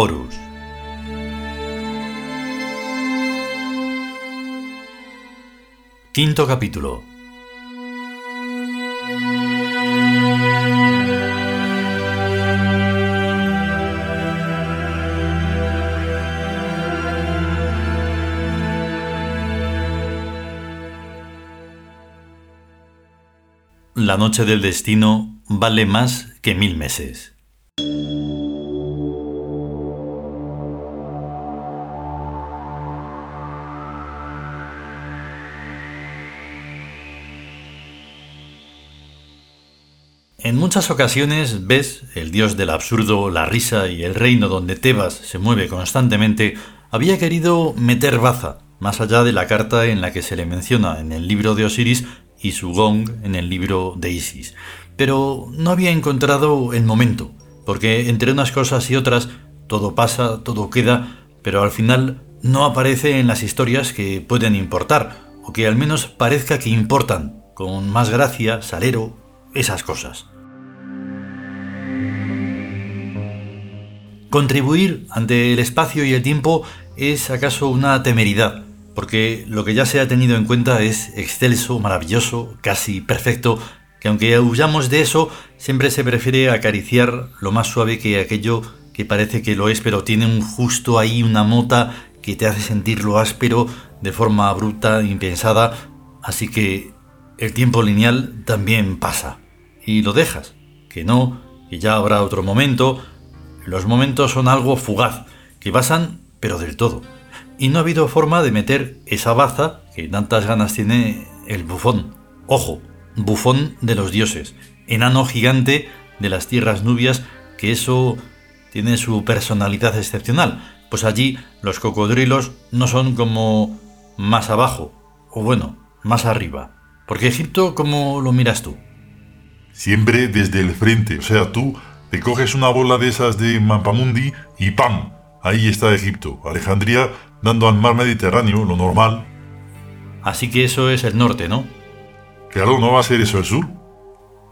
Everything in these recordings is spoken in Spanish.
Horus. Quinto capítulo. La noche del destino vale más que mil meses. En muchas ocasiones ves el dios del absurdo, la risa y el reino donde Tebas se mueve constantemente, había querido meter baza, más allá de la carta en la que se le menciona en el libro de Osiris y su gong en el libro de Isis. Pero no había encontrado el momento, porque entre unas cosas y otras todo pasa, todo queda, pero al final no aparece en las historias que pueden importar, o que al menos parezca que importan, con más gracia, salero, esas cosas. Contribuir ante el espacio y el tiempo es acaso una temeridad, porque lo que ya se ha tenido en cuenta es excelso, maravilloso, casi perfecto, que aunque huyamos de eso, siempre se prefiere acariciar lo más suave que aquello que parece que lo es, pero tiene un justo ahí una mota que te hace sentir lo áspero de forma bruta, impensada, así que el tiempo lineal también pasa. Y lo dejas, que no, que ya habrá otro momento. Los momentos son algo fugaz, que pasan, pero del todo. Y no ha habido forma de meter esa baza que tantas ganas tiene el bufón. Ojo, bufón de los dioses, enano gigante de las tierras nubias, que eso tiene su personalidad excepcional. Pues allí los cocodrilos no son como más abajo, o bueno, más arriba. Porque Egipto, ¿cómo lo miras tú? Siempre desde el frente, o sea, tú te coges una bola de esas de Mampamundi y ¡pam! Ahí está Egipto, Alejandría dando al mar Mediterráneo, lo normal. Así que eso es el norte, ¿no? Claro, no va a ser eso el sur.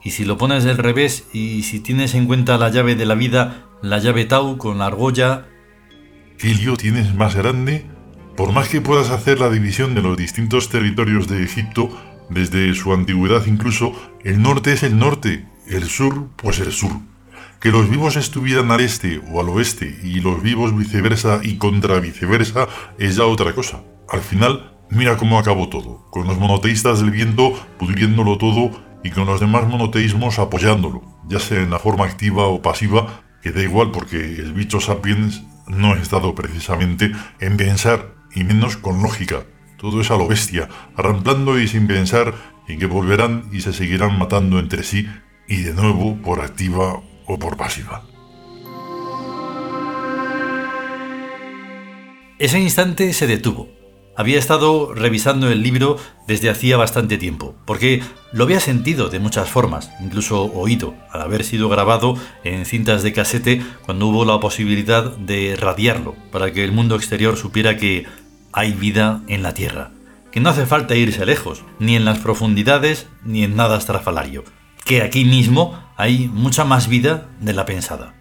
Y si lo pones del revés y si tienes en cuenta la llave de la vida, la llave Tau con la argolla... ¿Qué lío tienes más grande? Por más que puedas hacer la división de los distintos territorios de Egipto, desde su antigüedad incluso, el norte es el norte, el sur pues el sur. Que los vivos estuvieran al este o al oeste y los vivos viceversa y contra viceversa es ya otra cosa. Al final, mira cómo acabó todo, con los monoteístas del viento pudriéndolo todo y con los demás monoteísmos apoyándolo, ya sea en la forma activa o pasiva, que da igual porque el bicho sapiens no ha estado precisamente en pensar y menos con lógica. Todo es a lo bestia, arramplando y sin pensar en que volverán y se seguirán matando entre sí y de nuevo por activa o por pasiva. Ese instante se detuvo. Había estado revisando el libro desde hacía bastante tiempo, porque lo había sentido de muchas formas, incluso oído, al haber sido grabado en cintas de casete cuando hubo la posibilidad de radiarlo, para que el mundo exterior supiera que hay vida en la Tierra, que no hace falta irse lejos, ni en las profundidades, ni en nada estrafalario, que aquí mismo hay mucha más vida de la pensada.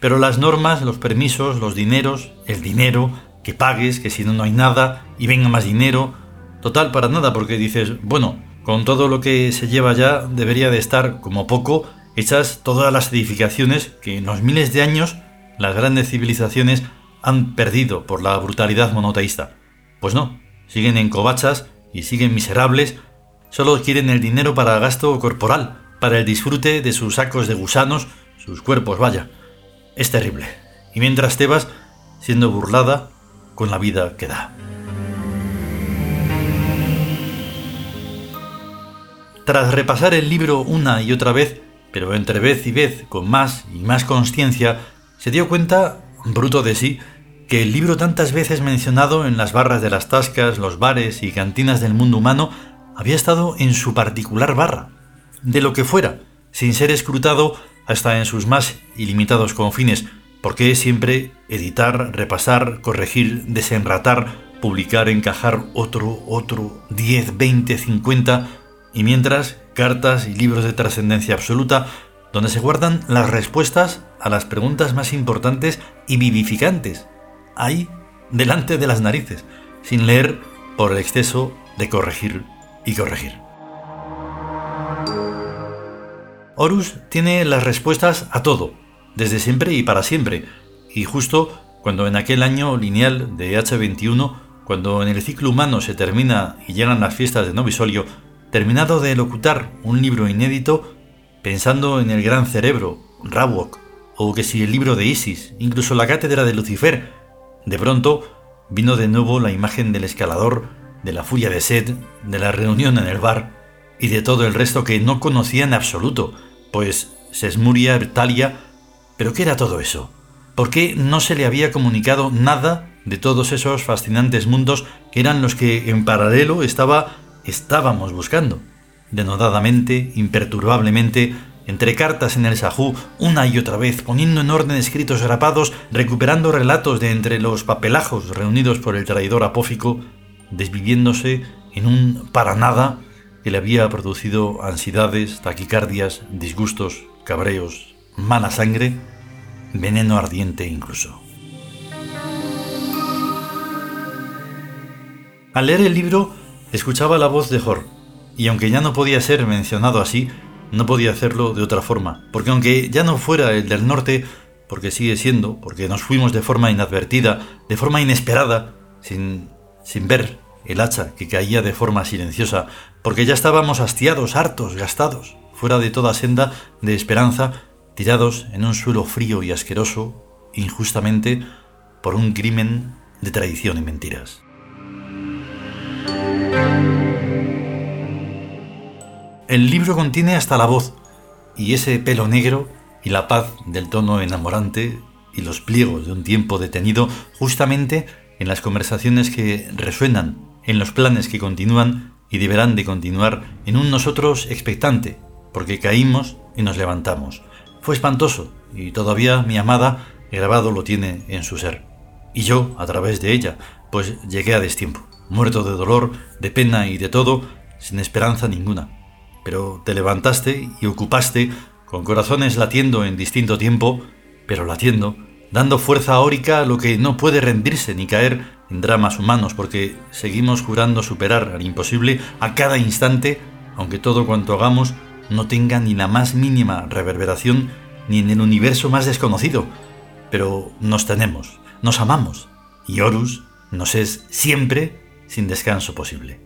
Pero las normas, los permisos, los dineros, el dinero, que pagues, que si no no hay nada, y venga más dinero, total para nada, porque dices, bueno, con todo lo que se lleva ya debería de estar como poco hechas todas las edificaciones que en los miles de años las grandes civilizaciones han perdido por la brutalidad monoteísta. Pues no, siguen en covachas y siguen miserables, solo quieren el dinero para gasto corporal, para el disfrute de sus sacos de gusanos, sus cuerpos, vaya. Es terrible. Y mientras Tebas, siendo burlada con la vida que da. Tras repasar el libro una y otra vez, pero entre vez y vez con más y más conciencia, se dio cuenta, bruto de sí, que el libro tantas veces mencionado en las barras de las tascas, los bares y cantinas del mundo humano había estado en su particular barra, de lo que fuera, sin ser escrutado hasta en sus más ilimitados confines, porque siempre editar, repasar, corregir, desenratar, publicar, encajar otro, otro, 10, 20, 50, y mientras cartas y libros de trascendencia absoluta, donde se guardan las respuestas a las preguntas más importantes y vivificantes, ahí, delante de las narices, sin leer por el exceso de corregir y corregir. Horus tiene las respuestas a todo, desde siempre y para siempre, y justo cuando en aquel año lineal de H21, cuando en el ciclo humano se termina y llegan las fiestas de Novisolio, terminado de locutar un libro inédito, pensando en el gran cerebro, Rawok, o que si el libro de Isis, incluso la cátedra de Lucifer, de pronto vino de nuevo la imagen del escalador, de la furia de sed, de la reunión en el bar y de todo el resto que no conocía en absoluto, pues Sesmuria, Talia, pero ¿qué era todo eso? ¿Por qué no se le había comunicado nada de todos esos fascinantes mundos que eran los que en paralelo estaba estábamos buscando? Denodadamente, imperturbablemente, entre cartas en el Sahú, una y otra vez, poniendo en orden escritos grapados, recuperando relatos de entre los papelajos reunidos por el traidor apófico, desviviéndose en un para nada que le había producido ansiedades, taquicardias, disgustos, cabreos, mala sangre, veneno ardiente incluso. Al leer el libro, escuchaba la voz de Hor, y aunque ya no podía ser mencionado así, no podía hacerlo de otra forma, porque aunque ya no fuera el del norte, porque sigue siendo, porque nos fuimos de forma inadvertida, de forma inesperada, sin, sin ver el hacha que caía de forma silenciosa, porque ya estábamos hastiados, hartos, gastados, fuera de toda senda de esperanza, tirados en un suelo frío y asqueroso, injustamente, por un crimen de traición y mentiras. El libro contiene hasta la voz, y ese pelo negro y la paz del tono enamorante y los pliegos de un tiempo detenido justamente en las conversaciones que resuenan, en los planes que continúan y deberán de continuar en un nosotros expectante, porque caímos y nos levantamos. Fue espantoso, y todavía mi amada grabado lo tiene en su ser. Y yo, a través de ella, pues llegué a destiempo, muerto de dolor, de pena y de todo, sin esperanza ninguna. Pero te levantaste y ocupaste, con corazones latiendo en distinto tiempo, pero latiendo, dando fuerza áurica a lo que no puede rendirse ni caer en dramas humanos, porque seguimos jurando superar al imposible a cada instante, aunque todo cuanto hagamos no tenga ni la más mínima reverberación ni en el universo más desconocido. Pero nos tenemos, nos amamos, y Horus nos es siempre sin descanso posible.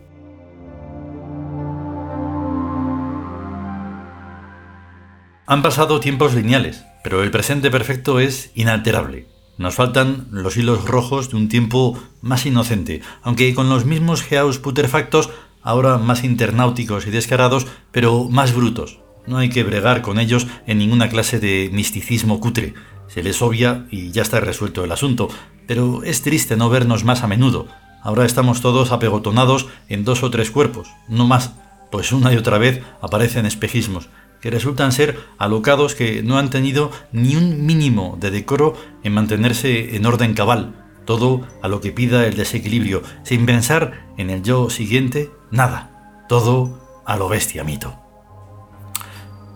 Han pasado tiempos lineales, pero el presente perfecto es inalterable. Nos faltan los hilos rojos de un tiempo más inocente, aunque con los mismos geaus putrefactos ahora más internauticos y descarados, pero más brutos. No hay que bregar con ellos en ninguna clase de misticismo cutre. Se les obvia y ya está resuelto el asunto, pero es triste no vernos más a menudo. Ahora estamos todos apegotonados en dos o tres cuerpos, no más, pues una y otra vez aparecen espejismos, que resultan ser alocados que no han tenido ni un mínimo de decoro en mantenerse en orden cabal, todo a lo que pida el desequilibrio, sin pensar en el yo siguiente, nada, todo a lo bestia mito.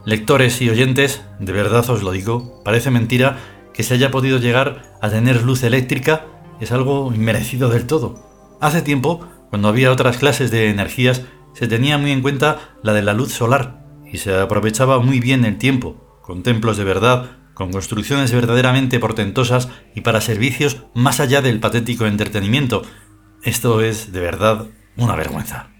Lectores y oyentes, de verdad os lo digo, parece mentira que se haya podido llegar a tener luz eléctrica, es algo inmerecido del todo. Hace tiempo, cuando había otras clases de energías, se tenía muy en cuenta la de la luz solar, y se aprovechaba muy bien el tiempo, con templos de verdad, con construcciones verdaderamente portentosas y para servicios más allá del patético entretenimiento. Esto es, de verdad, una vergüenza.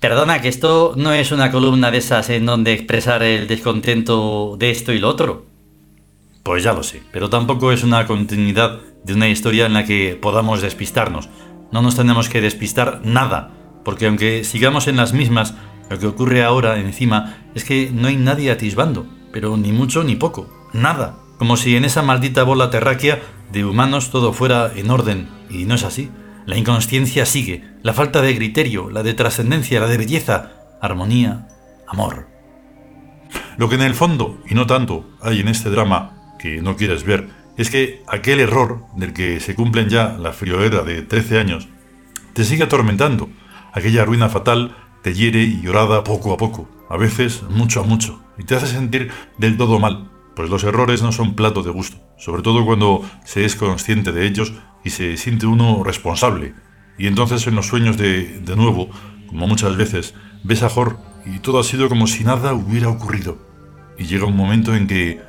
Perdona, que esto no es una columna de esas en donde expresar el descontento de esto y lo otro. Pues ya lo sé, pero tampoco es una continuidad de una historia en la que podamos despistarnos. No nos tenemos que despistar nada, porque aunque sigamos en las mismas lo que ocurre ahora encima es que no hay nadie atisbando, pero ni mucho ni poco, nada, como si en esa maldita bola terráquea de humanos todo fuera en orden, y no es así. La inconsciencia sigue, la falta de criterio, la de trascendencia, la de belleza, armonía, amor. Lo que en el fondo, y no tanto, hay en este drama que no quieres ver, es que aquel error del que se cumplen ya la friolera de 13 años, te sigue atormentando. Aquella ruina fatal te hiere y llorada poco a poco, a veces mucho a mucho, y te hace sentir del todo mal, pues los errores no son plato de gusto, sobre todo cuando se es consciente de ellos y se siente uno responsable. Y entonces en los sueños de, de nuevo, como muchas veces, ves a Jor y todo ha sido como si nada hubiera ocurrido. Y llega un momento en que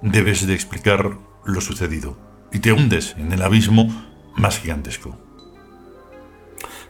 debes de explicar lo sucedido y te hundes en el abismo más gigantesco.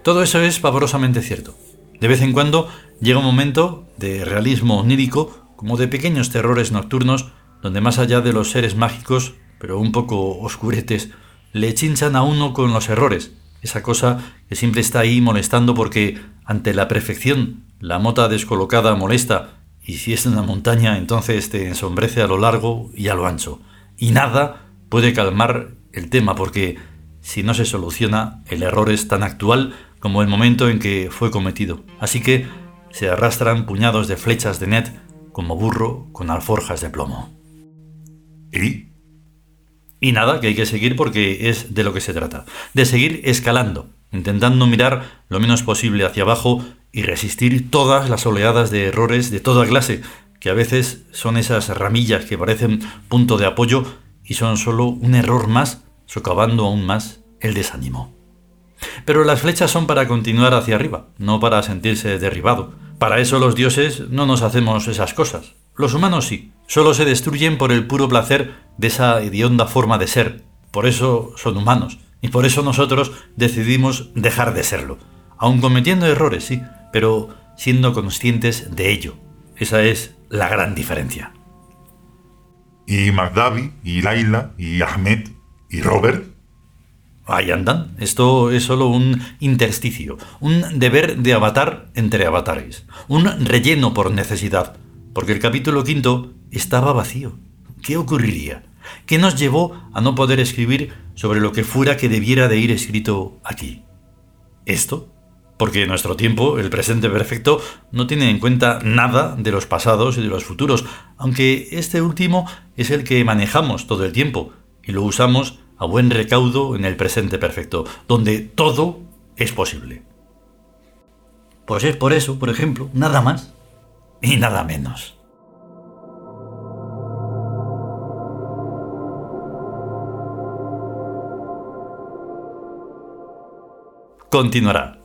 Todo eso es pavorosamente cierto. De vez en cuando llega un momento de realismo onírico, como de pequeños terrores nocturnos, donde más allá de los seres mágicos, pero un poco oscuretes, le chinchan a uno con los errores, esa cosa que siempre está ahí molestando porque ante la perfección la mota descolocada molesta y si es una montaña entonces te ensombrece a lo largo y a lo ancho. Y nada puede calmar el tema porque si no se soluciona el error es tan actual como el momento en que fue cometido. Así que se arrastran puñados de flechas de net como burro con alforjas de plomo. ¿Y? Y nada, que hay que seguir porque es de lo que se trata. De seguir escalando, intentando mirar lo menos posible hacia abajo y resistir todas las oleadas de errores de toda clase, que a veces son esas ramillas que parecen punto de apoyo y son solo un error más, socavando aún más el desánimo. Pero las flechas son para continuar hacia arriba, no para sentirse derribado. Para eso los dioses no nos hacemos esas cosas. Los humanos sí, solo se destruyen por el puro placer de esa hedionda forma de ser. Por eso son humanos, y por eso nosotros decidimos dejar de serlo. Aun cometiendo errores, sí, pero siendo conscientes de ello. Esa es la gran diferencia. ¿Y Magdavi, y Laila, y Ahmed, y Robert? Ahí andan. Esto es solo un intersticio, un deber de avatar entre avatares, un relleno por necesidad, porque el capítulo quinto estaba vacío. ¿Qué ocurriría? ¿Qué nos llevó a no poder escribir sobre lo que fuera que debiera de ir escrito aquí? ¿Esto? Porque nuestro tiempo, el presente perfecto, no tiene en cuenta nada de los pasados y de los futuros, aunque este último es el que manejamos todo el tiempo y lo usamos a buen recaudo en el presente perfecto, donde todo es posible. Pues es por eso, por ejemplo, nada más y nada menos. Continuará.